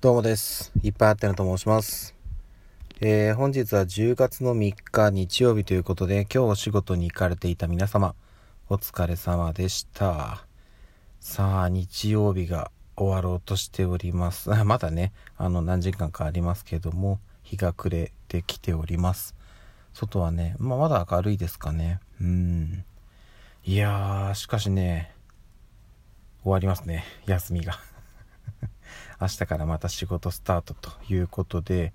どうもです。いっぱいあってなと申します。えー、本日は10月の3日日曜日ということで、今日お仕事に行かれていた皆様、お疲れ様でした。さあ、日曜日が終わろうとしております。まだね、あの、何時間かありますけども、日が暮れてきております。外はね、まあ、まだ明るいですかね。うん。いやー、しかしね、終わりますね、休みが。明日からまた仕事スタートということで、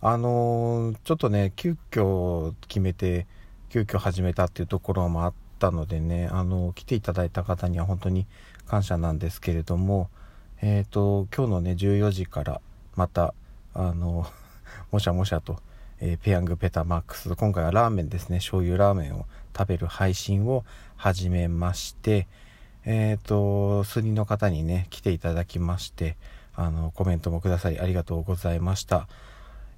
あのーちょっとね、急遽決めて、急遽始めたっていうところもあったのでね、あのー来ていただいた方には本当に感謝なんですけれども、えっ、と、今日のね、14時からまた、あの もしゃもしゃと、えーペヤングペタマックス、今回はラーメンですね、醤油ラーメンを食べる配信を始めまして、えっ、と、数人の方にね、来ていただきまして、あの、コメントもくださりありがとうございました。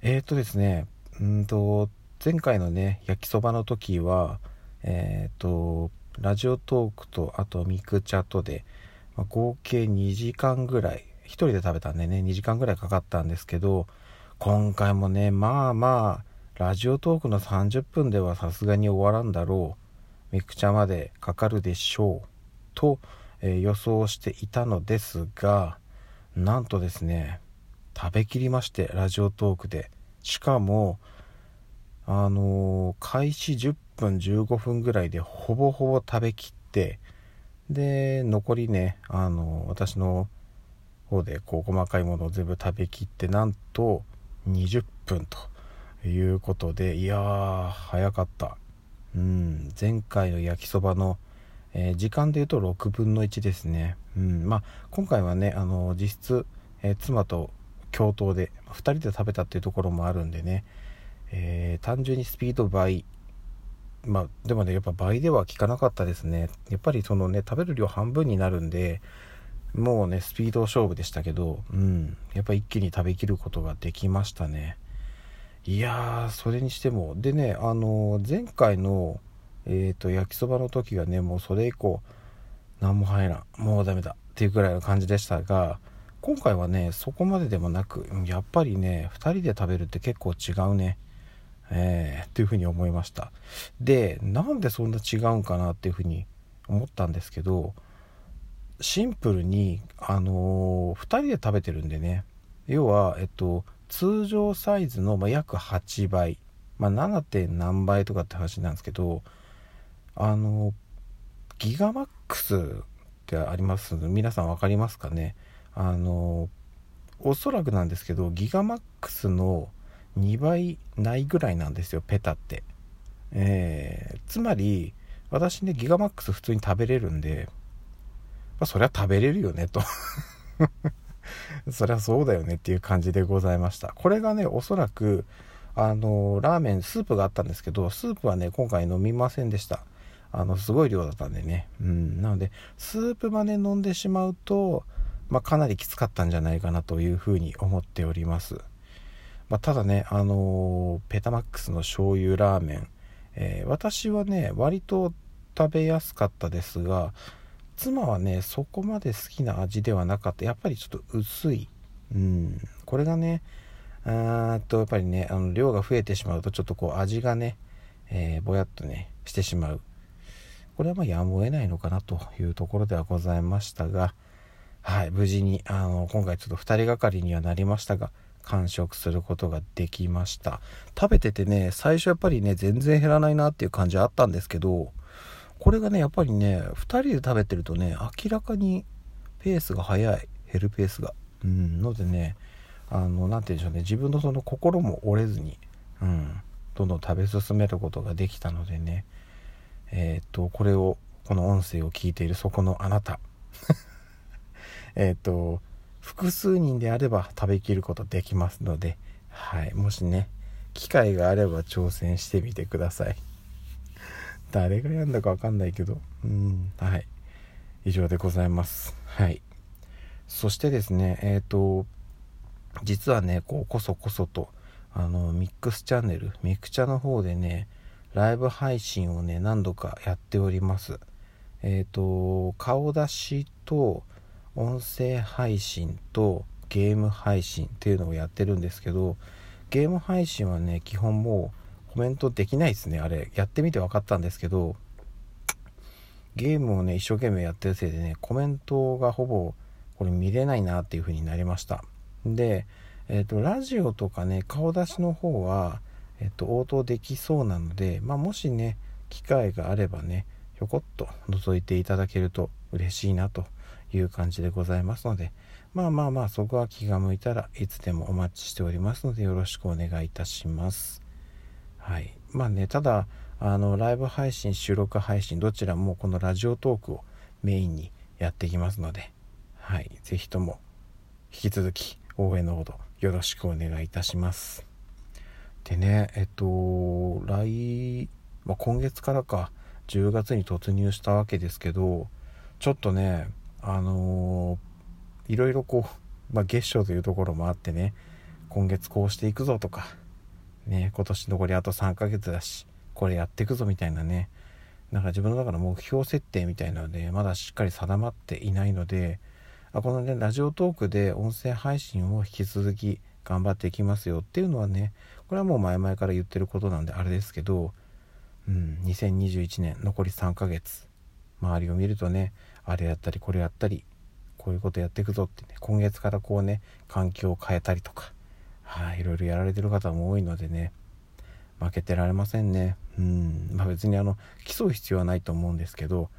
えっ、とですね、うんと、前回のね、焼きそばの時は、えっ、と、ラジオトークと、あとミクチャとで、まあ合計2時間ぐらい、一人で食べたんでね、2時間ぐらいかかったんですけど、今回もね、まあまあ、ラジオトークの30分ではさすがに終わらんだろう。ミクチャまでかかるでしょう。と、えー予想していたのですが、なんとですね、食べきりまして、ラジオトークで。しかも、あのー開始10分15分ぐらいでほぼほぼ食べきって、で、残りね、あのー私の方でこう細かいものを全部食べきって、なんと20分ということで、いやー、早かった。うん、前回の焼きそばの、えー時間で言うと6分の1ですね。うん、まあ今回はね、あの実質、えー妻と共闘で2人で食べたっていうところもあるんでね、えー単純にスピード倍まあでもねやっぱ倍では効かなかったですね。やっぱりそのね食べる量半分になるんでもうねスピード勝負でしたけどうんやっぱ一気に食べきることができましたね。いやーそれにしてもでねあのー前回のえー、と焼きそばの時がねもうそれ以降何も入らん。もうダメだ。っていうくらいの感じでしたが今回はねそこまででもなくやっぱりね2人で食べるって結構違うね。えー、っていうふうに思いました。でなんでそんな違うんかなっていうふうに思ったんですけどシンプルにあのー、2人で食べてるんでね。要はえっと通常サイズの、まあ、約8倍、まあ、7. 何倍とかって話なんですけどあのギガマックスってあります？皆さん分かりますかね？あのおそらくなんですけどギガマックスの2倍ないぐらいなんですよペタって。えーつまり私ねギガマックス普通に食べれるんで、まあ、そりゃ食べれるよねと。そりゃそうだよねっていう感じでございました。これがねおそらくあのラーメンスープがあったんですけどスープはね今回飲みませんでした。あのすごい量だったんでね。うん。なのでスープまで飲んでしまうと、まあ、かなりきつかったんじゃないかなというふうに思っております、まあ、ただねあのペタマックスの醤油ラーメン、えー私はね割と食べやすかったですが妻はねそこまで好きな味ではなかった。やっぱりちょっと薄い。うん。これがねあーっとやっぱりねあの量が増えてしまうとちょっとこう味がね、えーぼやっとねしてしまう。これはまあやむを得ないのかなというところではございましたがはい無事にあの今回ちょっと2人がかりにはなりましたが完食することができました。食べててね最初やっぱりね全然減らないなっていう感じはあったんですけどこれがねやっぱりね2人で食べてるとね明らかにペースが速い。減るペースが。うんのでねあの何て言うんでしょうね自分のその心も折れずにうんどんどん食べ進めることができたのでねえっ、とこれをこの音声を聞いているそこのあなた。えっと複数人であれば食べきることできますのではいもしね機会があれば挑戦してみてください。誰がやんだかわかんないけど。うんはい。以上でございます。はい。そしてですねえっ、と実はねこうこそこそとあのミックスチャンネルミクチャの方でねライブ配信をね何度かやっております。えっ、と顔出しと音声配信とゲーム配信っていうのをやってるんですけどゲーム配信はね基本もうコメントできないですね。あれやってみて分かったんですけどゲームをね一生懸命やってるせいでねコメントがほぼこれ見れないなっていう風になりました。でえっ、ー、とラジオとかね顔出しの方はえっ、と応答できそうなのでまあもしね機会があればねひょこっと覗いていただけると嬉しいなという感じでございますのでまあまあまあそこは気が向いたらいつでもお待ちしておりますのでよろしくお願いいたします。はい。まあねただあのライブ配信収録配信どちらもこのラジオトークをメインにやっていきますのではい。是非とも引き続き応援のほどよろしくお願いいたします。でねえっと来、まあ、今月からか10月に突入したわけですけどちょっとねあのー、いろいろこう、まあ、月賞というところもあってね今月こうしていくぞとかね今年残りあと3ヶ月だしこれやっていくぞみたいなねなんか自分の中の目標設定みたいなのでまだしっかり定まっていないのであこのねラジオトークで音声配信を引き続き頑張っていきますよっていうのはねこれはもう前々から言ってることなんであれですけどうん2021年残り3ヶ月周りを見るとねあれやったりこれやったりこういうことやっていくぞってね今月からこうね環境を変えたりとかはい、いろいろやられてる方も多いのでね負けてられませんね。うんまあ別にあの競う必要はないと思うんですけど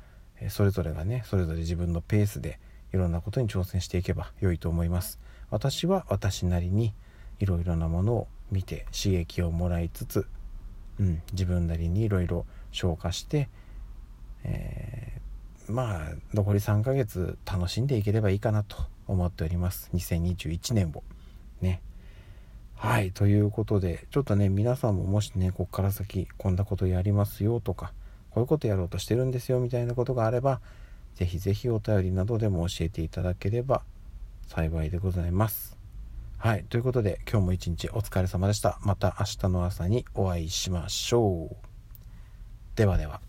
それぞれがねそれぞれ自分のペースでいろんなことに挑戦していけば良いと思います。私は私なりにいろいろなものを見て刺激をもらいつつ、うん、自分なりにいろいろ消化して、えー、まあ残り3ヶ月楽しんでいければいいかなと思っております。2021年を。ね。はい、ということで、ちょっとね、皆さんももしね、こっから先、こんなことやりますよとか、こういうことやろうとしてるんですよみたいなことがあれば、ぜひぜひお便りなどでも教えていただければ幸いでございます。はい、ということで、今日も一日お疲れ様でした。また明日の朝にお会いしましょう。ではでは。